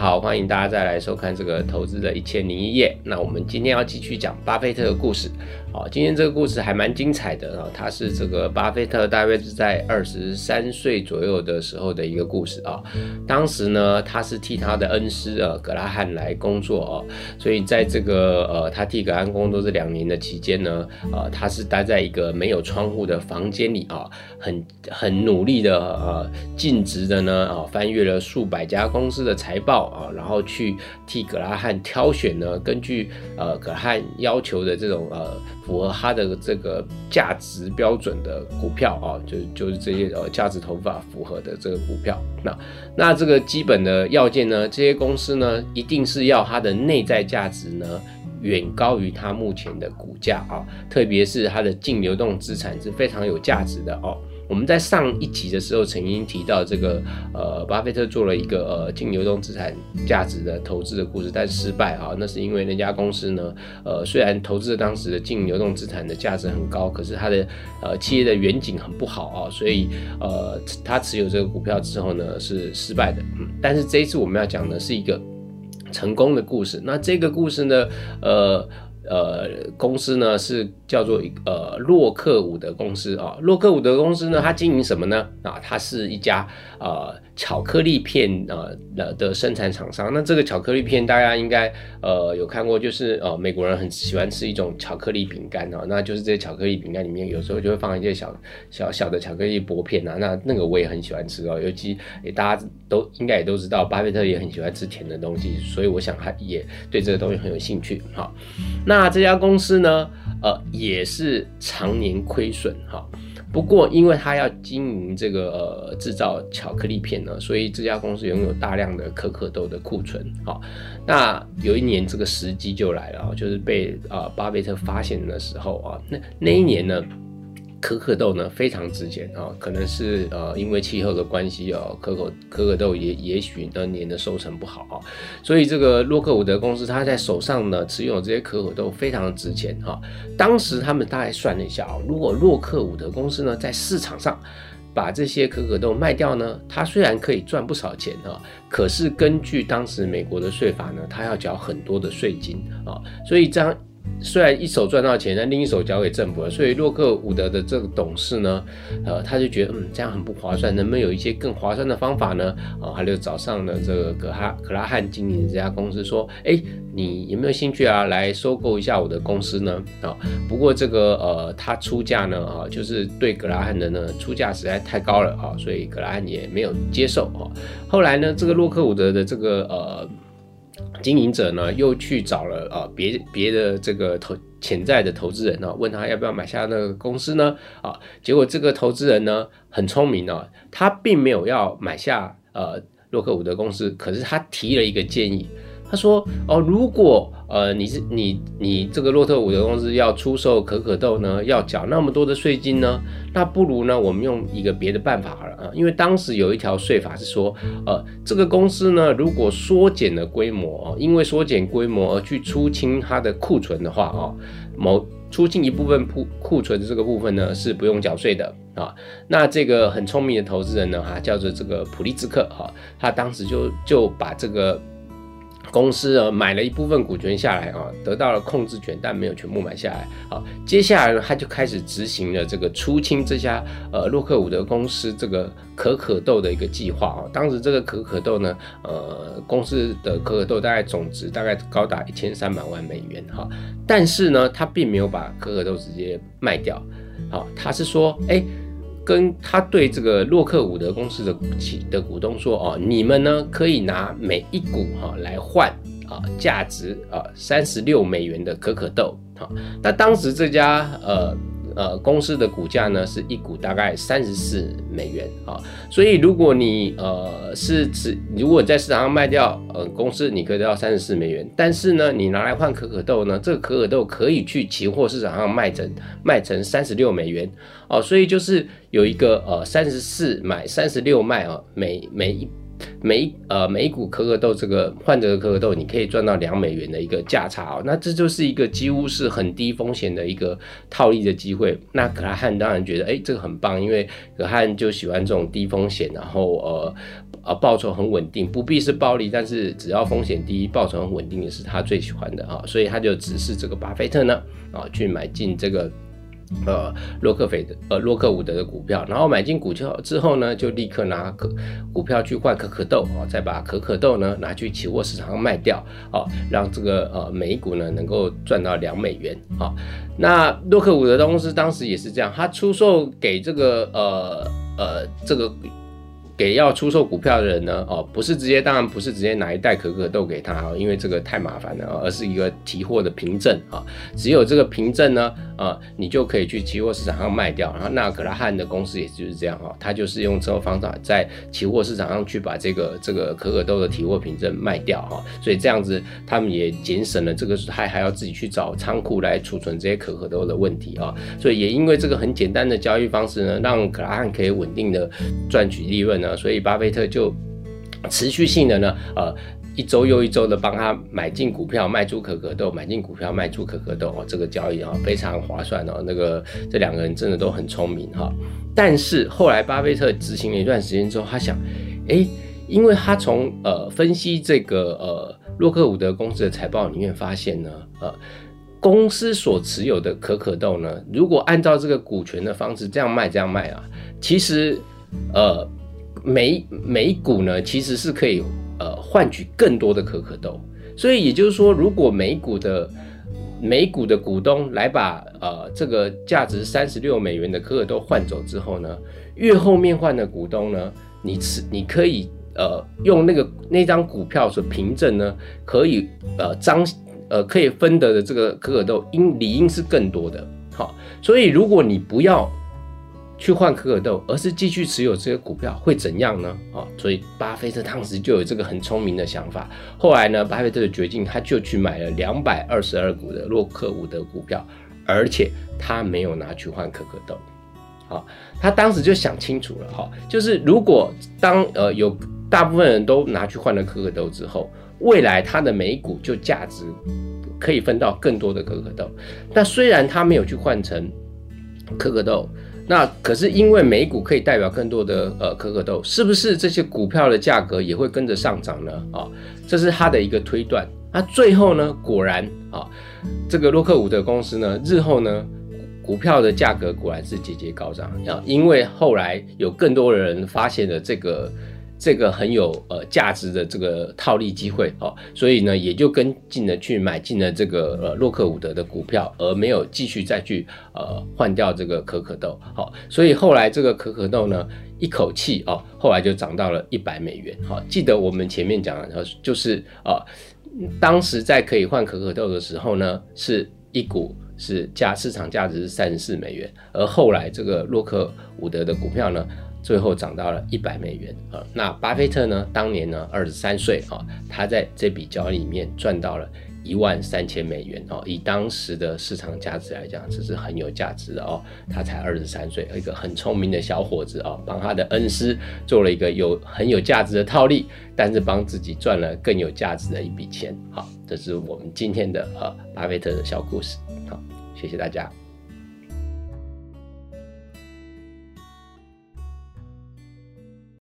好，欢迎大家再来收看这个投资的一千零一夜。那我们今天要继续讲巴菲特的故事。好，今天这个故事还蛮精彩的啊，他是这个巴菲特大约是在二十三岁左右的时候的一个故事啊。当时呢，他是替他的恩师呃格拉汉来工作哦，所以在这个呃他替格拉汉工作这两年的期间呢，呃他是待在一个没有窗户的房间里啊，很很努力的呃尽职的呢啊翻阅了数百家公司的财报啊，然后去替格拉汉挑选呢根据呃格拉汉要求的这种呃。符合它的这个价值标准的股票啊，就就是这些呃价值投法符合的这个股票。那那这个基本的要件呢，这些公司呢一定是要它的内在价值呢远高于它目前的股价啊，特别是它的净流动资产是非常有价值的哦。我们在上一集的时候曾经提到这个，呃，巴菲特做了一个呃净流动资产价值的投资的故事，但失败啊，那是因为那家公司呢，呃，虽然投资的当时的净流动资产的价值很高，可是它的呃企业的远景很不好啊，所以呃，他持有这个股票之后呢是失败的。嗯，但是这一次我们要讲的是一个成功的故事。那这个故事呢，呃。呃，公司呢是叫做呃洛克伍德公司啊。洛克伍德公司呢，它经营什么呢？啊，它是一家呃巧克力片呃的的生产厂商。那这个巧克力片大家应该呃有看过，就是呃美国人很喜欢吃一种巧克力饼干啊，那就是这些巧克力饼干里面有时候就会放一些小小小的巧克力薄片啊。那那个我也很喜欢吃哦，尤其大家都应该也都知道，巴菲特也很喜欢吃甜的东西，所以我想他也对这个东西很有兴趣。好，那。那这家公司呢，呃，也是常年亏损哈。不过，因为他要经营这个制造巧克力片呢，所以这家公司拥有大量的可可豆的库存。好，那有一年这个时机就来了，就是被啊巴菲特发现的时候啊，那那一年呢。可可豆呢非常值钱啊，可能是呃因为气候的关系哦，可可可可豆也也许那年的收成不好啊，所以这个洛克伍德公司他在手上呢持有这些可可豆非常的值钱哈。当时他们大概算了一下啊，如果洛克伍德公司呢在市场上把这些可可豆卖掉呢，它虽然可以赚不少钱哈，可是根据当时美国的税法呢，它要缴很多的税金啊，所以这样。虽然一手赚到钱，但另一手交给政府了，所以洛克伍德的这个董事呢，呃，他就觉得嗯这样很不划算，能不能有一些更划算的方法呢？啊，他就找上了这个格哈格拉汉经营的这家公司，说，哎，你有没有兴趣啊，来收购一下我的公司呢？啊，不过这个呃，他出价呢，啊，就是对格拉汉的呢出价实在太高了啊，所以格拉汉也没有接受啊。后来呢，这个洛克伍德的这个呃。经营者呢，又去找了啊别别的这个投潜在的投资人呢，问他要不要买下那个公司呢？啊，结果这个投资人呢很聪明啊，他并没有要买下呃洛克伍德公司，可是他提了一个建议。他说：“哦，如果呃你是你你这个洛特伍德公司要出售可可豆呢，要缴那么多的税金呢，那不如呢我们用一个别的办法了啊，因为当时有一条税法是说，呃这个公司呢如果缩减了规模，因为缩减规模而去出清它的库存的话啊，某出清一部分库库存的这个部分呢是不用缴税的啊。那这个很聪明的投资人呢哈，叫做这个普利兹克哈，他当时就就把这个。”公司啊买了一部分股权下来啊，得到了控制权，但没有全部买下来。好，接下来呢，他就开始执行了这个出清这家呃洛克伍德公司这个可可豆的一个计划啊。当时这个可可豆呢，呃，公司的可可豆大概总值大概高达一千三百万美元哈。但是呢，他并没有把可可豆直接卖掉，好，他是说，哎。跟他对这个洛克伍德公司的的股东说哦，你们呢可以拿每一股哈来换啊价值啊三十六美元的可可豆哈。那当时这家呃。呃，公司的股价呢是一股大概三十四美元啊，所以如果你呃是指如果在市场上卖掉呃公司，你可以得到三十四美元，但是呢，你拿来换可可豆呢，这个可可豆可以去期货市场上卖成卖成三十六美元哦，所以就是有一个呃三十四买三十六卖啊，每每一。每呃每股可可豆这个患者的可可豆，你可以赚到两美元的一个价差哦，那这就是一个几乎是很低风险的一个套利的机会。那可拉汉当然觉得哎这个很棒，因为可汉就喜欢这种低风险，然后呃啊报酬很稳定，不必是暴利，但是只要风险低、报酬很稳定也是他最喜欢的啊，所以他就指示这个巴菲特呢啊去买进这个。呃，洛克菲的呃洛克伍德的股票，然后买进股票之后呢，就立刻拿可股票去换可可豆啊，再把可可豆呢拿去期货市场上卖掉啊，让这个呃每一股呢能够赚到两美元啊。那洛克伍德公司当时也是这样，他出售给这个呃呃这个。给要出售股票的人呢，哦，不是直接，当然不是直接拿一袋可可豆给他啊，因为这个太麻烦了，而是一个提货的凭证啊。只有这个凭证呢，啊，你就可以去期货市场上卖掉。然后那格拉汉的公司也就是这样哈，他就是用这种方法在期货市场上去把这个这个可可豆的提货凭证卖掉哈。所以这样子他们也节省了这个还还要自己去找仓库来储存这些可可豆的问题啊。所以也因为这个很简单的交易方式呢，让格拉汉可以稳定的赚取利润呢。所以巴菲特就持续性的呢，呃，一周又一周的帮他买进股票，卖出可可豆，买进股票，卖出可可豆哦，这个交易啊非常划算哦。那个这两个人真的都很聪明哈。但是后来巴菲特执行了一段时间之后，他想，哎，因为他从呃分析这个呃洛克伍德公司的财报里面发现呢，呃，公司所持有的可可豆呢，如果按照这个股权的方式这样卖这样卖啊，其实呃。每每股呢，其实是可以换取更多的可可豆，所以也就是说，如果每股的每股的股东来把呃这个价值三十六美元的可可豆换走之后呢，越后面换的股东呢，你持你可以呃用那个那张股票所凭证呢，可以呃张呃可以分得的这个可可豆应理应是更多的，好，所以如果你不要。去换可可豆，而是继续持有这些股票会怎样呢？啊，所以巴菲特当时就有这个很聪明的想法。后来呢，巴菲特的决定，他就去买了两百二十二股的洛克伍德股票，而且他没有拿去换可可豆。好，他当时就想清楚了，哈，就是如果当呃有大部分人都拿去换了可可豆之后，未来他的每股就价值可以分到更多的可可豆。但虽然他没有去换成可可豆。那可是因为美股可以代表更多的呃可可豆，是不是这些股票的价格也会跟着上涨呢？啊，这是他的一个推断。那最后呢，果然啊，这个洛克伍德公司呢，日后呢，股票的价格果然是节节高涨啊，因为后来有更多的人发现了这个。这个很有呃价值的这个套利机会哦，所以呢也就跟进了去买进了这个呃洛克伍德的股票，而没有继续再去呃换掉这个可可豆。好，所以后来这个可可豆呢一口气哦，后来就涨到了一百美元。好，记得我们前面讲的，就是啊，当时在可以换可可豆的时候呢，是一股是价市场价值是三十四美元，而后来这个洛克伍德的股票呢。最后涨到了一百美元啊！那巴菲特呢？当年呢，二十三岁啊，他在这笔交易里面赚到了一万三千美元哦。以当时的市场价值来讲，这是很有价值的哦。他才二十三岁，一个很聪明的小伙子啊，帮他的恩师做了一个有很有价值的套利，但是帮自己赚了更有价值的一笔钱。好，这是我们今天的呃巴菲特的小故事。谢谢大家。